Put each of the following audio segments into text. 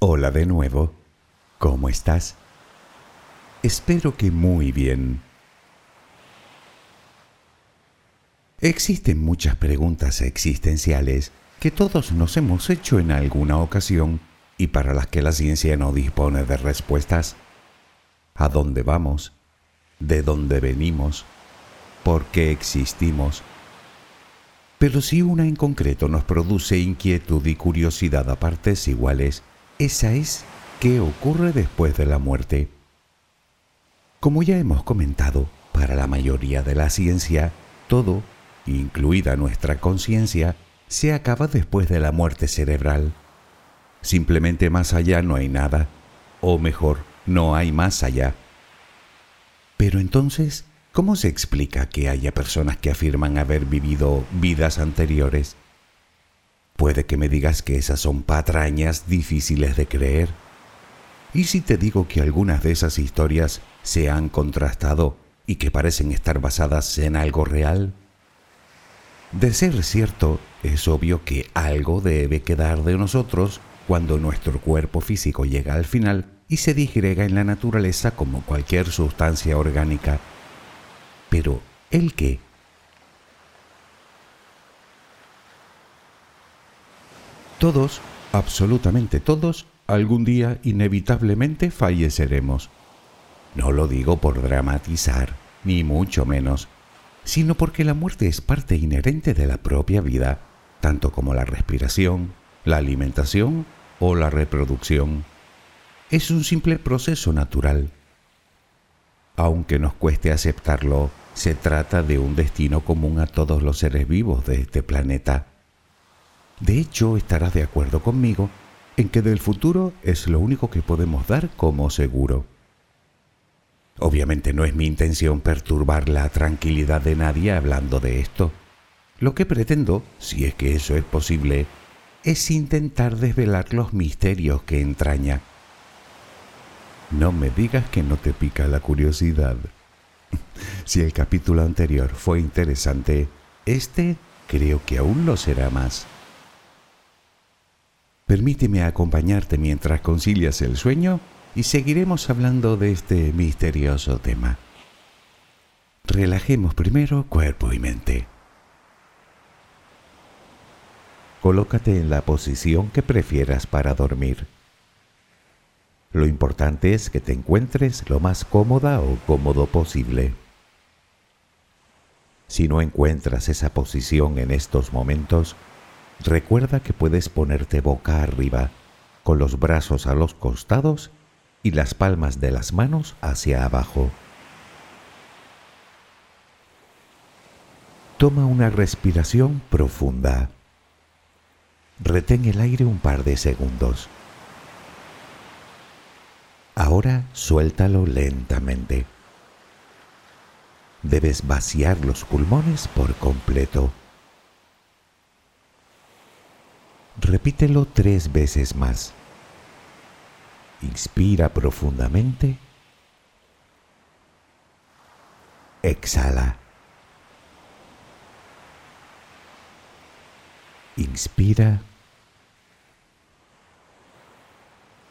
Hola de nuevo. ¿Cómo estás? Espero que muy bien. Existen muchas preguntas existenciales que todos nos hemos hecho en alguna ocasión y para las que la ciencia no dispone de respuestas. ¿A dónde vamos? ¿De dónde venimos? ¿Por qué existimos? Pero si una en concreto nos produce inquietud y curiosidad a partes iguales, esa es qué ocurre después de la muerte. Como ya hemos comentado, para la mayoría de la ciencia, todo, incluida nuestra conciencia, se acaba después de la muerte cerebral. Simplemente más allá no hay nada, o mejor, no hay más allá. Pero entonces, ¿cómo se explica que haya personas que afirman haber vivido vidas anteriores? Puede que me digas que esas son patrañas difíciles de creer. ¿Y si te digo que algunas de esas historias se han contrastado y que parecen estar basadas en algo real? De ser cierto, es obvio que algo debe quedar de nosotros cuando nuestro cuerpo físico llega al final y se digrega en la naturaleza como cualquier sustancia orgánica. Pero, ¿el qué? Todos, absolutamente todos, algún día inevitablemente falleceremos. No lo digo por dramatizar, ni mucho menos, sino porque la muerte es parte inherente de la propia vida, tanto como la respiración, la alimentación o la reproducción. Es un simple proceso natural. Aunque nos cueste aceptarlo, se trata de un destino común a todos los seres vivos de este planeta. De hecho, estarás de acuerdo conmigo en que del futuro es lo único que podemos dar como seguro. Obviamente no es mi intención perturbar la tranquilidad de nadie hablando de esto. Lo que pretendo, si es que eso es posible, es intentar desvelar los misterios que entraña. No me digas que no te pica la curiosidad. si el capítulo anterior fue interesante, este creo que aún lo será más. Permíteme acompañarte mientras concilias el sueño y seguiremos hablando de este misterioso tema. Relajemos primero cuerpo y mente. Colócate en la posición que prefieras para dormir. Lo importante es que te encuentres lo más cómoda o cómodo posible. Si no encuentras esa posición en estos momentos, Recuerda que puedes ponerte boca arriba, con los brazos a los costados y las palmas de las manos hacia abajo. Toma una respiración profunda. Retén el aire un par de segundos. Ahora suéltalo lentamente. Debes vaciar los pulmones por completo. Repítelo tres veces más. Inspira profundamente. Exhala. Inspira.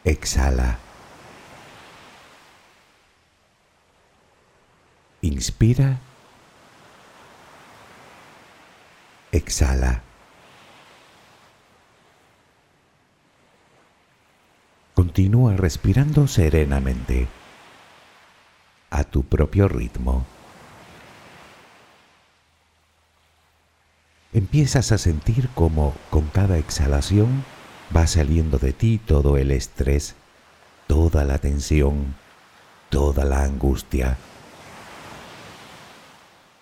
Exhala. Inspira. Exhala. Continúa respirando serenamente, a tu propio ritmo. Empiezas a sentir como con cada exhalación va saliendo de ti todo el estrés, toda la tensión, toda la angustia.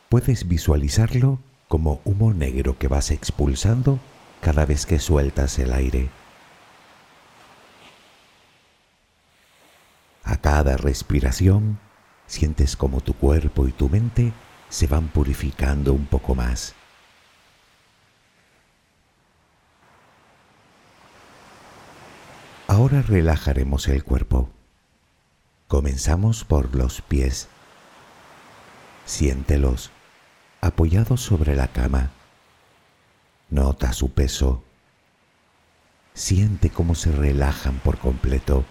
Puedes visualizarlo como humo negro que vas expulsando cada vez que sueltas el aire. A cada respiración sientes como tu cuerpo y tu mente se van purificando un poco más. Ahora relajaremos el cuerpo. Comenzamos por los pies. Siéntelos apoyados sobre la cama. Nota su peso. siente cómo se relajan por completo.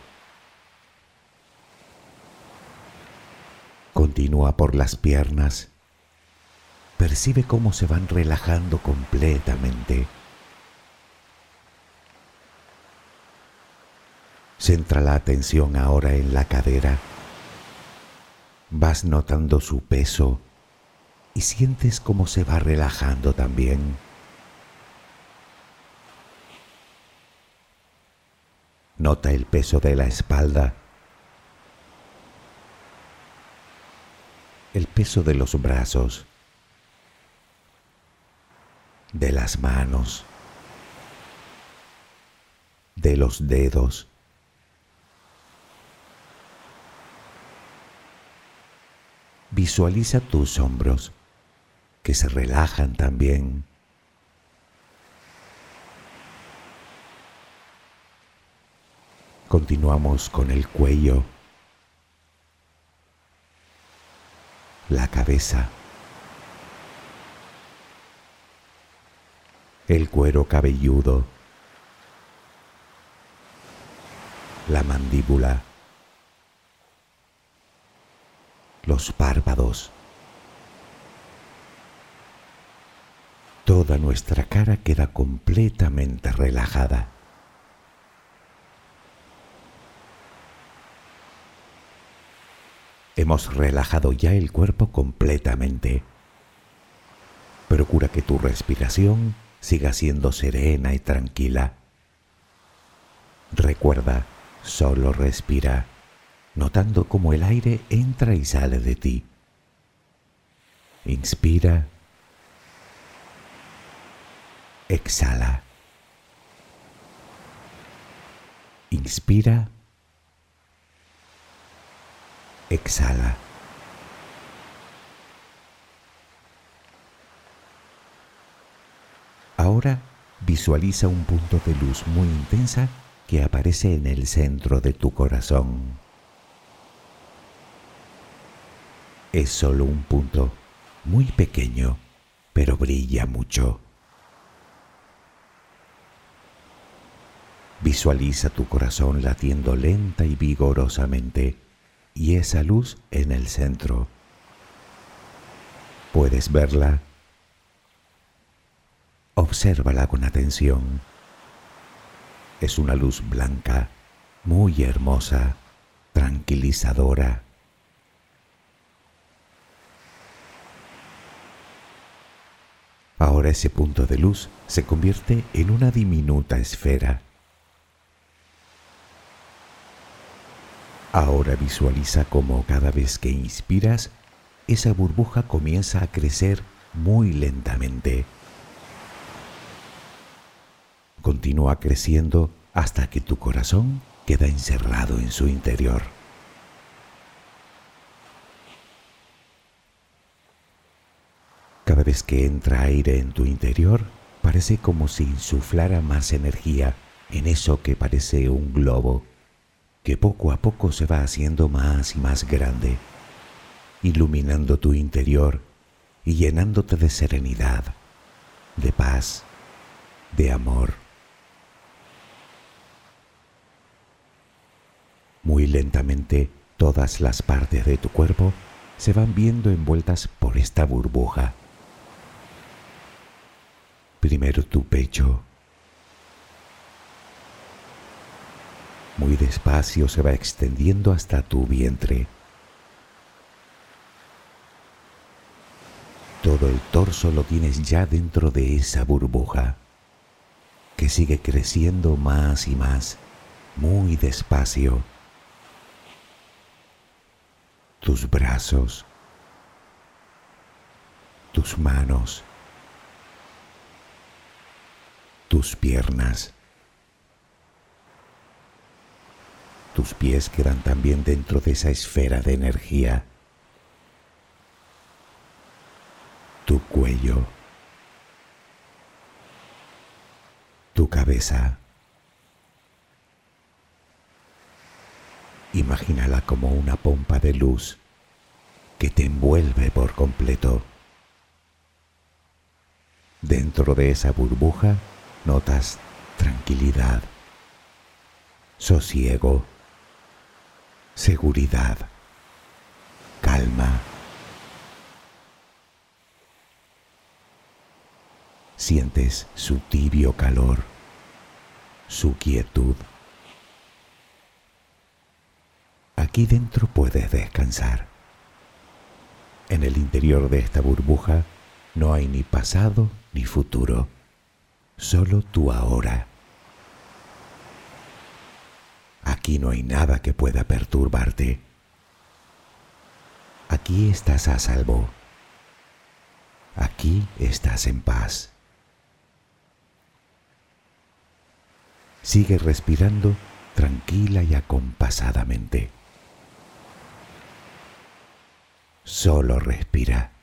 Continúa por las piernas. Percibe cómo se van relajando completamente. Centra la atención ahora en la cadera. Vas notando su peso y sientes cómo se va relajando también. Nota el peso de la espalda, el peso de los brazos, de las manos, de los dedos. Visualiza tus hombros que se relajan también. Continuamos con el cuello, la cabeza, el cuero cabelludo, la mandíbula, los párpados. Toda nuestra cara queda completamente relajada. Hemos relajado ya el cuerpo completamente. Procura que tu respiración siga siendo serena y tranquila. Recuerda, solo respira notando cómo el aire entra y sale de ti. Inspira. Exhala. Inspira. Exhala. Ahora visualiza un punto de luz muy intensa que aparece en el centro de tu corazón. es solo un punto muy pequeño, pero brilla mucho. Visualiza tu corazón latiendo lenta y vigorosamente y esa luz en el centro. ¿Puedes verla? Obsérvala con atención. Es una luz blanca, muy hermosa, tranquilizadora Ahora ese punto de luz se convierte en una diminuta esfera. Ahora visualiza cómo cada vez que inspiras, esa burbuja comienza a crecer muy lentamente. Continúa creciendo hasta que tu corazón queda encerrado en su interior. Cada vez que entra aire en tu interior, parece como si insuflara más energía en eso que parece un globo, que poco a poco se va haciendo más y más grande, iluminando tu interior y llenándote de serenidad, de paz, de amor. Muy lentamente todas las partes de tu cuerpo se van viendo envueltas por esta burbuja Primero tu pecho. Muy despacio se va extendiendo hasta tu vientre. Todo el torso lo tienes ya dentro de esa burbuja que sigue creciendo más y más, muy despacio. Tus brazos, tus manos, tus piernas. Tus pies quedan también dentro de esa esfera de energía. Tu cuello. Tu cabeza. Imagínala como una pompa de luz que te envuelve por completo. Dentro de esa burbuja notas tranquilidad, sosiego, seguridad, calma. Sientes su tibio calor, su quietud. Aquí dentro puedes descansar. En el interior de esta burbuja no hay ni pasado ni futuro, solo tú ahora. Aquí no hay nada que pueda perturbarte. Aquí estás a salvo. Aquí estás en paz. Sigue respirando tranquila y acompasadamente. Solo respira.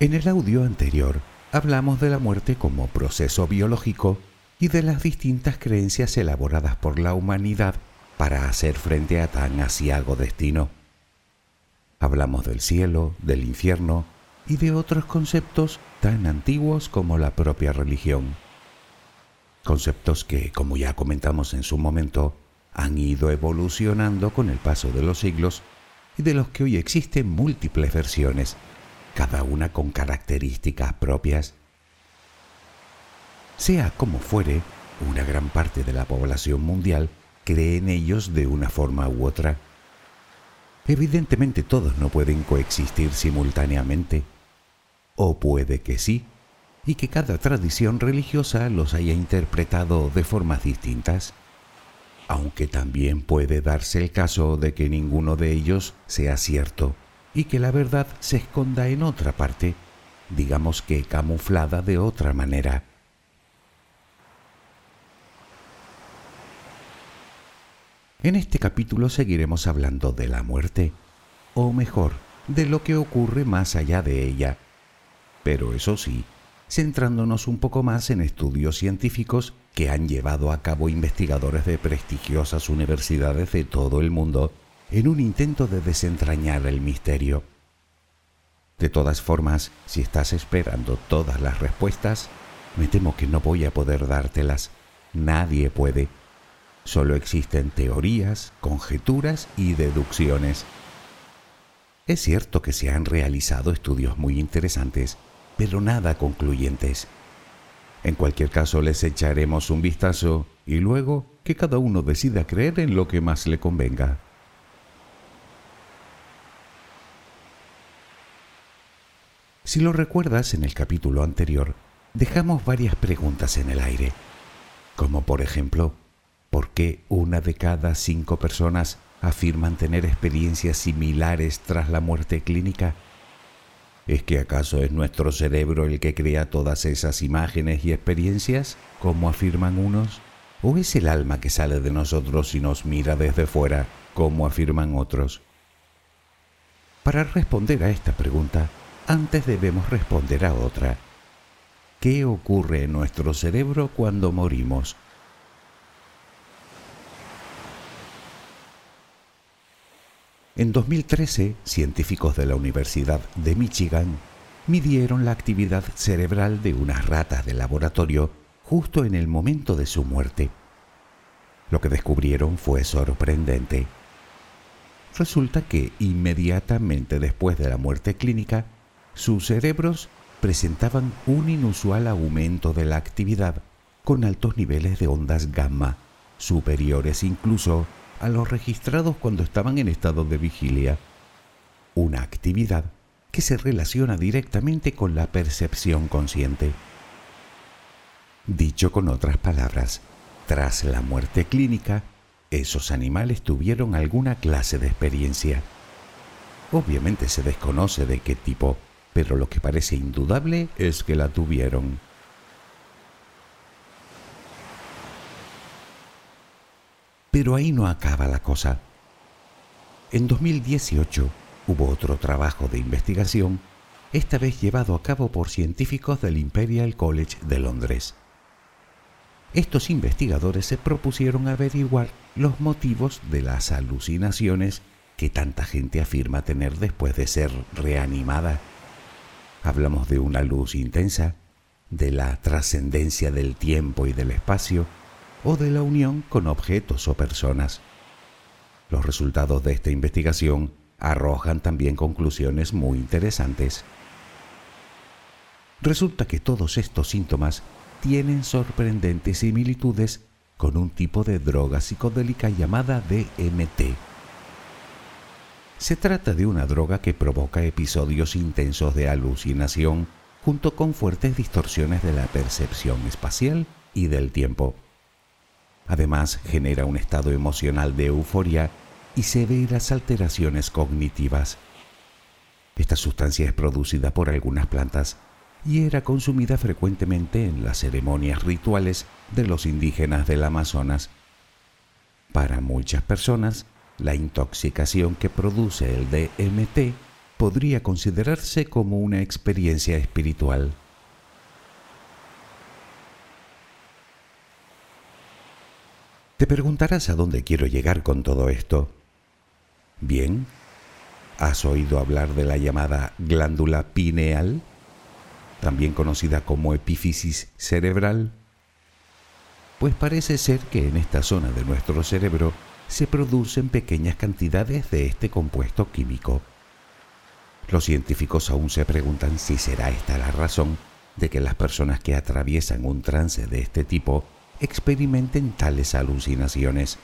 En el audio anterior hablamos de la muerte como proceso biológico y de las distintas creencias elaboradas por la humanidad para hacer frente a tan asiago destino. Hablamos del cielo, del infierno y de otros conceptos tan antiguos como la propia religión. Conceptos que, como ya comentamos en su momento, han ido evolucionando con el paso de los siglos y de los que hoy existen múltiples versiones cada una con características propias. Sea como fuere, una gran parte de la población mundial cree en ellos de una forma u otra. Evidentemente todos no pueden coexistir simultáneamente, o puede que sí, y que cada tradición religiosa los haya interpretado de formas distintas, aunque también puede darse el caso de que ninguno de ellos sea cierto y que la verdad se esconda en otra parte, digamos que camuflada de otra manera. En este capítulo seguiremos hablando de la muerte, o mejor, de lo que ocurre más allá de ella, pero eso sí, centrándonos un poco más en estudios científicos que han llevado a cabo investigadores de prestigiosas universidades de todo el mundo en un intento de desentrañar el misterio. De todas formas, si estás esperando todas las respuestas, me temo que no voy a poder dártelas. Nadie puede. Solo existen teorías, conjeturas y deducciones. Es cierto que se han realizado estudios muy interesantes, pero nada concluyentes. En cualquier caso les echaremos un vistazo y luego que cada uno decida creer en lo que más le convenga. Si lo recuerdas, en el capítulo anterior dejamos varias preguntas en el aire, como por ejemplo, ¿por qué una de cada cinco personas afirman tener experiencias similares tras la muerte clínica? ¿Es que acaso es nuestro cerebro el que crea todas esas imágenes y experiencias, como afirman unos? ¿O es el alma que sale de nosotros y nos mira desde fuera, como afirman otros? Para responder a esta pregunta, antes debemos responder a otra. ¿Qué ocurre en nuestro cerebro cuando morimos? En 2013, científicos de la Universidad de Michigan midieron la actividad cerebral de unas ratas de laboratorio justo en el momento de su muerte. Lo que descubrieron fue sorprendente. Resulta que inmediatamente después de la muerte clínica, sus cerebros presentaban un inusual aumento de la actividad con altos niveles de ondas gamma, superiores incluso a los registrados cuando estaban en estado de vigilia. Una actividad que se relaciona directamente con la percepción consciente. Dicho con otras palabras, tras la muerte clínica, esos animales tuvieron alguna clase de experiencia. Obviamente se desconoce de qué tipo, pero lo que parece indudable es que la tuvieron. Pero ahí no acaba la cosa. En 2018, hubo otro trabajo de investigación, esta vez llevado a cabo por científicos del Imperial College de Londres. Estos investigadores se propusieron averiguar los motivos de las alucinaciones que tanta gente afirma tener después de ser reanimada. Hablamos de una luz intensa, de la trascendencia del tiempo y del espacio, o de la unión con objetos o personas. Los resultados de esta investigación arrojan también conclusiones muy interesantes. Resulta que todos estos síntomas tienen sorprendentes similitudes con un tipo de droga psicodélica llamada DMT. Se trata de una droga que provoca episodios intensos de alucinación junto con fuertes distorsiones de la percepción espacial y del tiempo. Además, genera un estado emocional de euforia y severas alteraciones cognitivas. Esta sustancia es producida por algunas plantas y era consumida frecuentemente en las ceremonias rituales de los indígenas del Amazonas. Para muchas personas, la intoxicación que produce el DMT podría considerarse como una experiencia espiritual. Te preguntarás a dónde quiero llegar con todo esto. Bien, ¿has oído hablar de la llamada glándula pineal? También conocida como epífisis cerebral. Pues parece ser que en esta zona de nuestro cerebro se producen pequeñas cantidades de este compuesto químico. Los científicos aún se preguntan si será esta la razón de que las personas que atraviesan un trance de este tipo experimenten tales alucinaciones.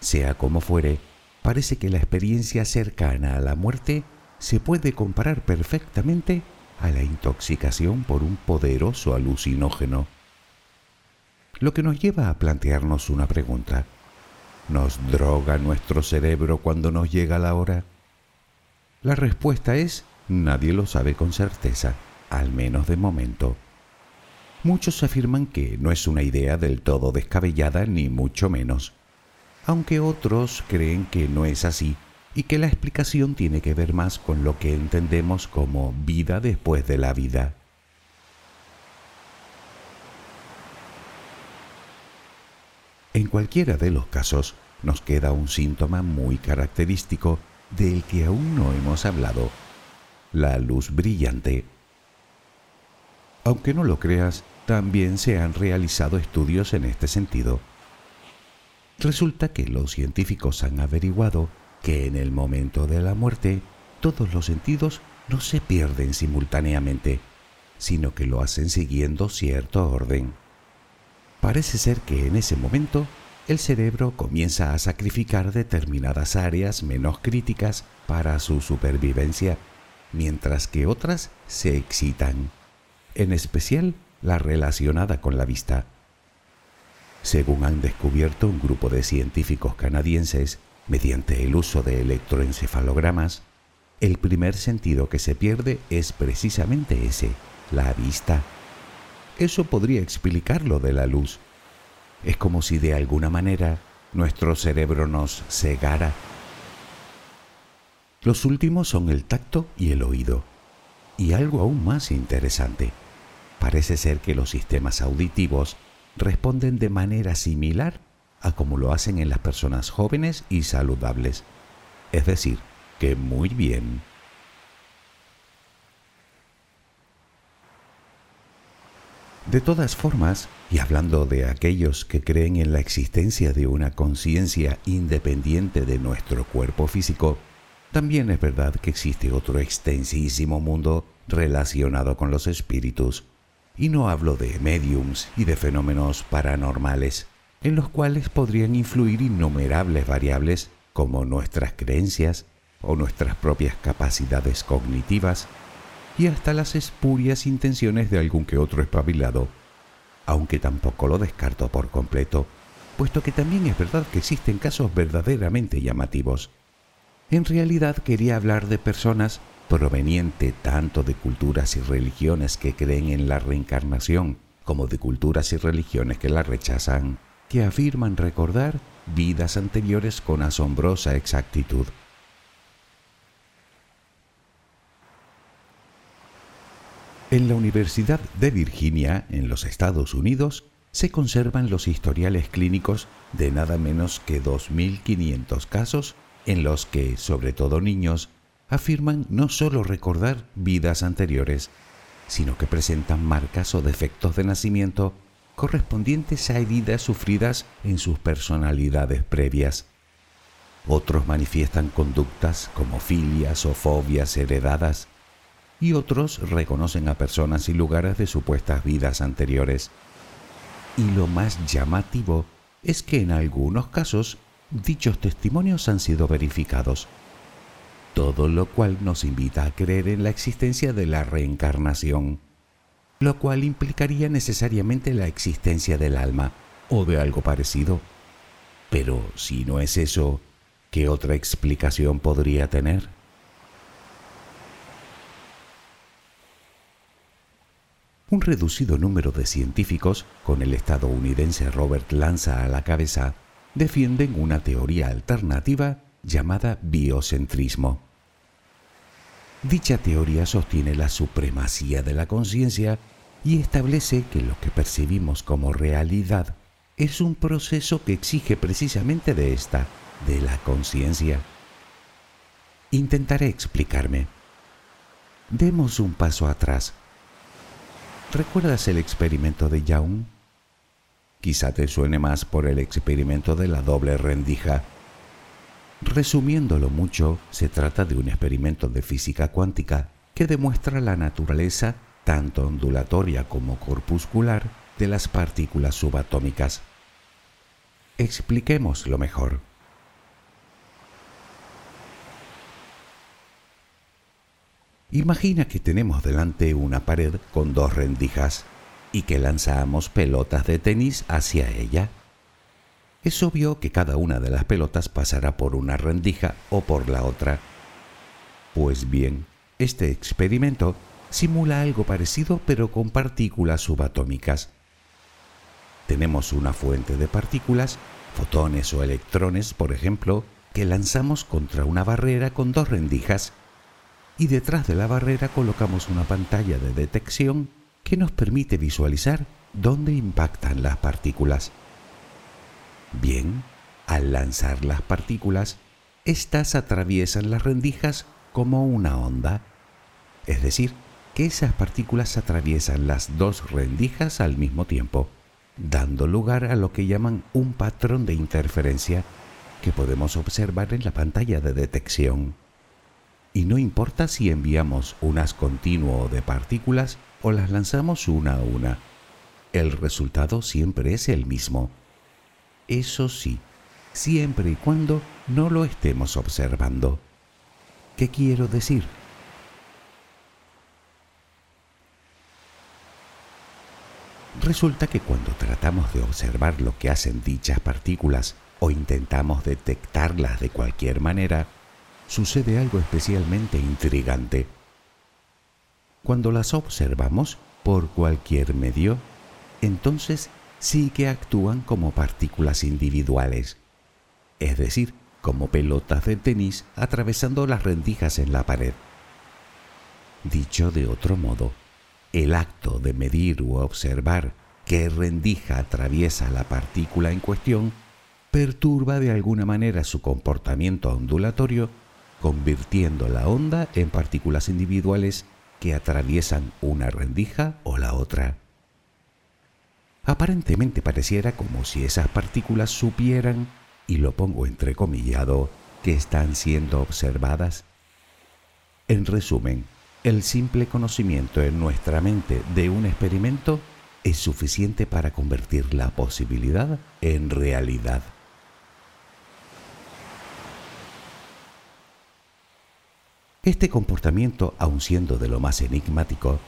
Sea como fuere, parece que la experiencia cercana a la muerte se puede comparar perfectamente a la intoxicación por un poderoso alucinógeno. Lo que nos lleva a plantearnos una pregunta. ¿Nos droga nuestro cerebro cuando nos llega la hora? La respuesta es nadie lo sabe con certeza, al menos de momento. Muchos afirman que no es una idea del todo descabellada ni mucho menos, aunque otros creen que no es así y que la explicación tiene que ver más con lo que entendemos como vida después de la vida. En cualquiera de los casos, nos queda un síntoma muy característico del que aún no hemos hablado, la luz brillante. Aunque no lo creas, también se han realizado estudios en este sentido. Resulta que los científicos han averiguado que en el momento de la muerte todos los sentidos no se pierden simultáneamente, sino que lo hacen siguiendo cierto orden. Parece ser que en ese momento el cerebro comienza a sacrificar determinadas áreas menos críticas para su supervivencia, mientras que otras se excitan, en especial la relacionada con la vista. Según han descubierto un grupo de científicos canadienses, mediante el uso de electroencefalogramas, el primer sentido que se pierde es precisamente ese, la vista. Eso podría explicar lo de la luz. Es como si de alguna manera nuestro cerebro nos cegara. Los últimos son el tacto y el oído. Y algo aún más interesante. Parece ser que los sistemas auditivos responden de manera similar a como lo hacen en las personas jóvenes y saludables. Es decir, que muy bien. De todas formas, y hablando de aquellos que creen en la existencia de una conciencia independiente de nuestro cuerpo físico, también es verdad que existe otro extensísimo mundo relacionado con los espíritus. Y no hablo de mediums y de fenómenos paranormales, en los cuales podrían influir innumerables variables como nuestras creencias o nuestras propias capacidades cognitivas y hasta las espurias intenciones de algún que otro espabilado, aunque tampoco lo descarto por completo, puesto que también es verdad que existen casos verdaderamente llamativos. En realidad quería hablar de personas proveniente tanto de culturas y religiones que creen en la reencarnación como de culturas y religiones que la rechazan, que afirman recordar vidas anteriores con asombrosa exactitud. En la Universidad de Virginia, en los Estados Unidos, se conservan los historiales clínicos de nada menos que 2.500 casos en los que, sobre todo niños, afirman no solo recordar vidas anteriores, sino que presentan marcas o defectos de nacimiento correspondientes a heridas sufridas en sus personalidades previas. Otros manifiestan conductas como filias o fobias heredadas y otros reconocen a personas y lugares de supuestas vidas anteriores. Y lo más llamativo es que en algunos casos dichos testimonios han sido verificados, todo lo cual nos invita a creer en la existencia de la reencarnación, lo cual implicaría necesariamente la existencia del alma o de algo parecido. Pero si no es eso, ¿qué otra explicación podría tener? Un reducido número de científicos, con el estadounidense Robert Lanza a la cabeza, defienden una teoría alternativa llamada biocentrismo. Dicha teoría sostiene la supremacía de la conciencia y establece que lo que percibimos como realidad es un proceso que exige precisamente de esta, de la conciencia. Intentaré explicarme. Demos un paso atrás ¿Recuerdas el experimento de Young? Quizá te suene más por el experimento de la doble rendija. Resumiéndolo mucho, se trata de un experimento de física cuántica que demuestra la naturaleza, tanto ondulatoria como corpuscular, de las partículas subatómicas. Expliquémoslo mejor. Imagina que tenemos delante una pared con dos rendijas y que lanzamos pelotas de tenis hacia ella. Es obvio que cada una de las pelotas pasará por una rendija o por la otra. Pues bien, este experimento simula algo parecido pero con partículas subatómicas. Tenemos una fuente de partículas, fotones o electrones, por ejemplo, que lanzamos contra una barrera con dos rendijas y detrás de la barrera colocamos una pantalla de detección que nos permite visualizar dónde impactan las partículas. Bien, al lanzar las partículas, éstas atraviesan las rendijas como una onda, es decir, que esas partículas atraviesan las dos rendijas al mismo tiempo, dando lugar a lo que llaman un patrón de interferencia que podemos observar en la pantalla de detección y no importa si enviamos unas continuo de partículas o las lanzamos una a una, el resultado siempre es el mismo. Eso sí, siempre y cuando no lo estemos observando. ¿Qué quiero decir? Resulta que cuando tratamos de observar lo que hacen dichas partículas o intentamos detectarlas de cualquier manera, sucede algo especialmente intrigante. Cuando las observamos por cualquier medio, entonces sí que actúan como partículas individuales, es decir, como pelotas de tenis atravesando las rendijas en la pared. Dicho de otro modo, el acto de medir u observar qué rendija atraviesa la partícula en cuestión perturba de alguna manera su comportamiento ondulatorio convirtiendo la onda en partículas individuales que atraviesan una rendija o la otra. Aparentemente pareciera como si esas partículas supieran, y lo pongo entrecomillado, que están siendo observadas. En resumen, el simple conocimiento en nuestra mente de un experimento es suficiente para convertir la posibilidad en realidad. Este comportamiento, aun siendo de lo más enigmático,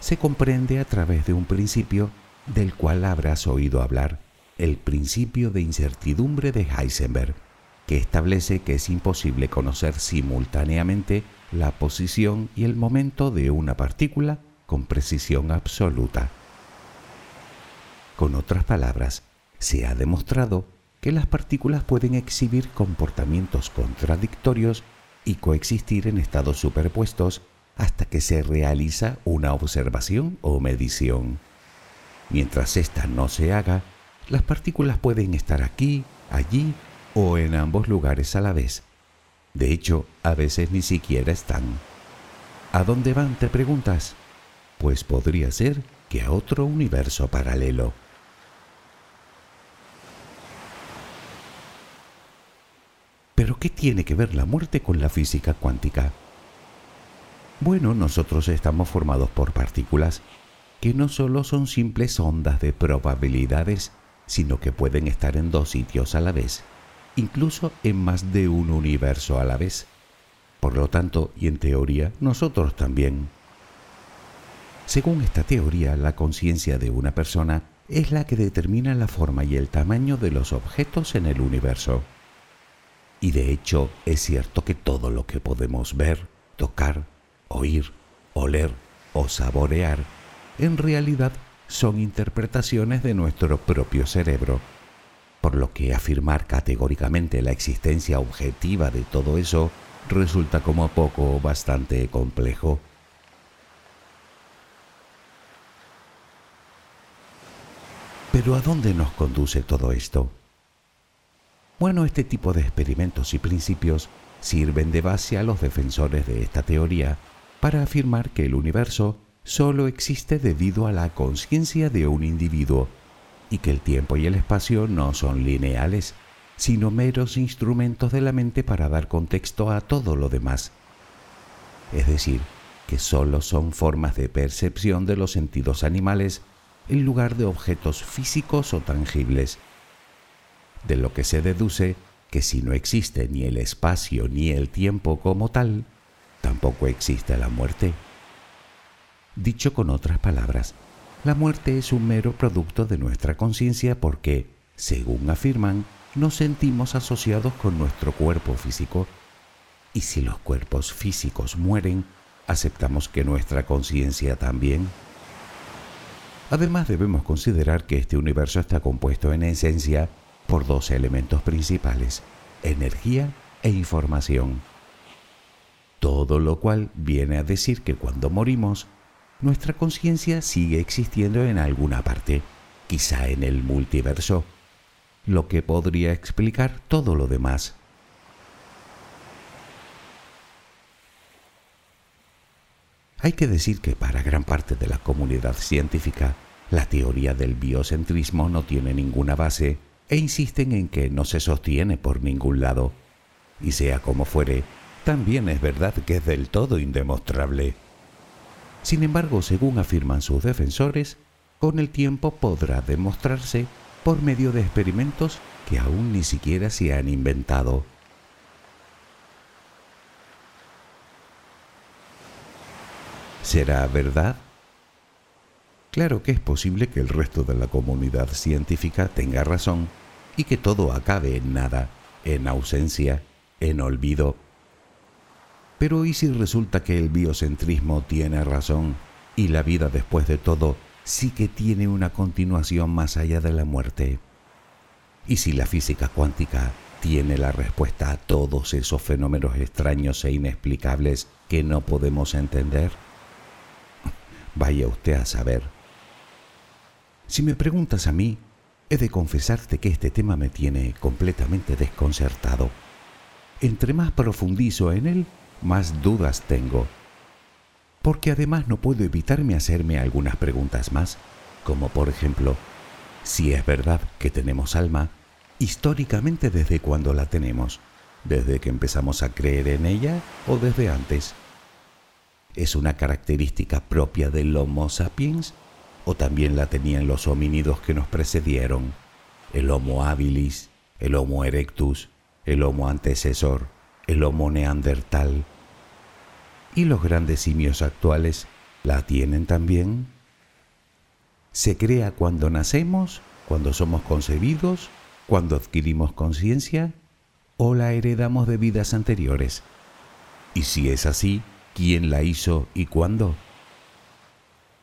se comprende a través de un principio del cual habrás oído hablar, el principio de incertidumbre de Heisenberg, que establece que es imposible conocer simultáneamente la posición y el momento de una partícula con precisión absoluta. Con otras palabras, se ha demostrado que las partículas pueden exhibir comportamientos contradictorios y coexistir en estados superpuestos hasta que se realiza una observación o medición. Mientras ésta no se haga, las partículas pueden estar aquí, allí o en ambos lugares a la vez. De hecho, a veces ni siquiera están. ¿A dónde van? te preguntas. Pues podría ser que a otro universo paralelo. Pero ¿qué tiene que ver la muerte con la física cuántica? Bueno, nosotros estamos formados por partículas que no solo son simples ondas de probabilidades, sino que pueden estar en dos sitios a la vez, incluso en más de un universo a la vez. Por lo tanto, y en teoría, nosotros también. Según esta teoría, la conciencia de una persona es la que determina la forma y el tamaño de los objetos en el universo. Y de hecho es cierto que todo lo que podemos ver, tocar, oír, oler o saborear, en realidad son interpretaciones de nuestro propio cerebro, por lo que afirmar categóricamente la existencia objetiva de todo eso resulta como poco o bastante complejo. Pero ¿a dónde nos conduce todo esto? Bueno, este tipo de experimentos y principios sirven de base a los defensores de esta teoría para afirmar que el universo solo existe debido a la conciencia de un individuo y que el tiempo y el espacio no son lineales, sino meros instrumentos de la mente para dar contexto a todo lo demás. Es decir, que solo son formas de percepción de los sentidos animales en lugar de objetos físicos o tangibles de lo que se deduce que si no existe ni el espacio ni el tiempo como tal, tampoco existe la muerte. Dicho con otras palabras, la muerte es un mero producto de nuestra conciencia porque, según afirman, nos sentimos asociados con nuestro cuerpo físico. Y si los cuerpos físicos mueren, aceptamos que nuestra conciencia también. Además debemos considerar que este universo está compuesto en esencia por dos elementos principales, energía e información. Todo lo cual viene a decir que cuando morimos, nuestra conciencia sigue existiendo en alguna parte, quizá en el multiverso, lo que podría explicar todo lo demás. Hay que decir que para gran parte de la comunidad científica, la teoría del biocentrismo no tiene ninguna base e insisten en que no se sostiene por ningún lado. Y sea como fuere, también es verdad que es del todo indemostrable. Sin embargo, según afirman sus defensores, con el tiempo podrá demostrarse por medio de experimentos que aún ni siquiera se han inventado. ¿Será verdad? Claro que es posible que el resto de la comunidad científica tenga razón y que todo acabe en nada, en ausencia, en olvido. Pero ¿y si resulta que el biocentrismo tiene razón y la vida después de todo sí que tiene una continuación más allá de la muerte? ¿Y si la física cuántica tiene la respuesta a todos esos fenómenos extraños e inexplicables que no podemos entender? Vaya usted a saber. Si me preguntas a mí, He de confesarte que este tema me tiene completamente desconcertado. Entre más profundizo en él, más dudas tengo. Porque además no puedo evitarme hacerme algunas preguntas más, como por ejemplo, si es verdad que tenemos alma, históricamente desde cuándo la tenemos, desde que empezamos a creer en ella o desde antes. ¿Es una característica propia del Homo sapiens o también la tenían los homínidos que nos precedieron, el Homo habilis, el Homo erectus, el Homo antecesor, el Homo neandertal. ¿Y los grandes simios actuales la tienen también? ¿Se crea cuando nacemos, cuando somos concebidos, cuando adquirimos conciencia o la heredamos de vidas anteriores? Y si es así, ¿quién la hizo y cuándo?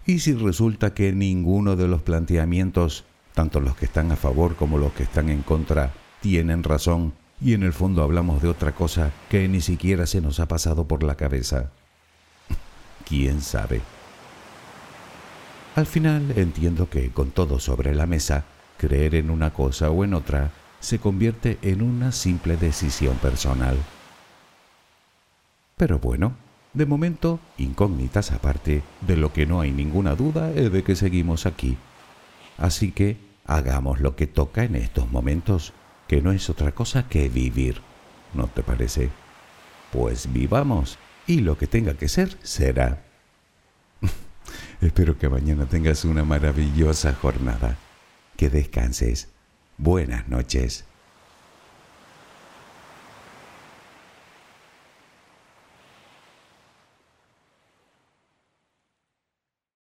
Y si resulta que ninguno de los planteamientos, tanto los que están a favor como los que están en contra, tienen razón y en el fondo hablamos de otra cosa que ni siquiera se nos ha pasado por la cabeza. quién sabe. Al final entiendo que con todo sobre la mesa, creer en una cosa o en otra se convierte en una simple decisión personal. Pero bueno, de momento, incógnitas aparte, de lo que no hay ninguna duda es de que seguimos aquí. Así que hagamos lo que toca en estos momentos, que no es otra cosa que vivir. ¿No te parece? Pues vivamos y lo que tenga que ser será. Espero que mañana tengas una maravillosa jornada. Que descanses. Buenas noches.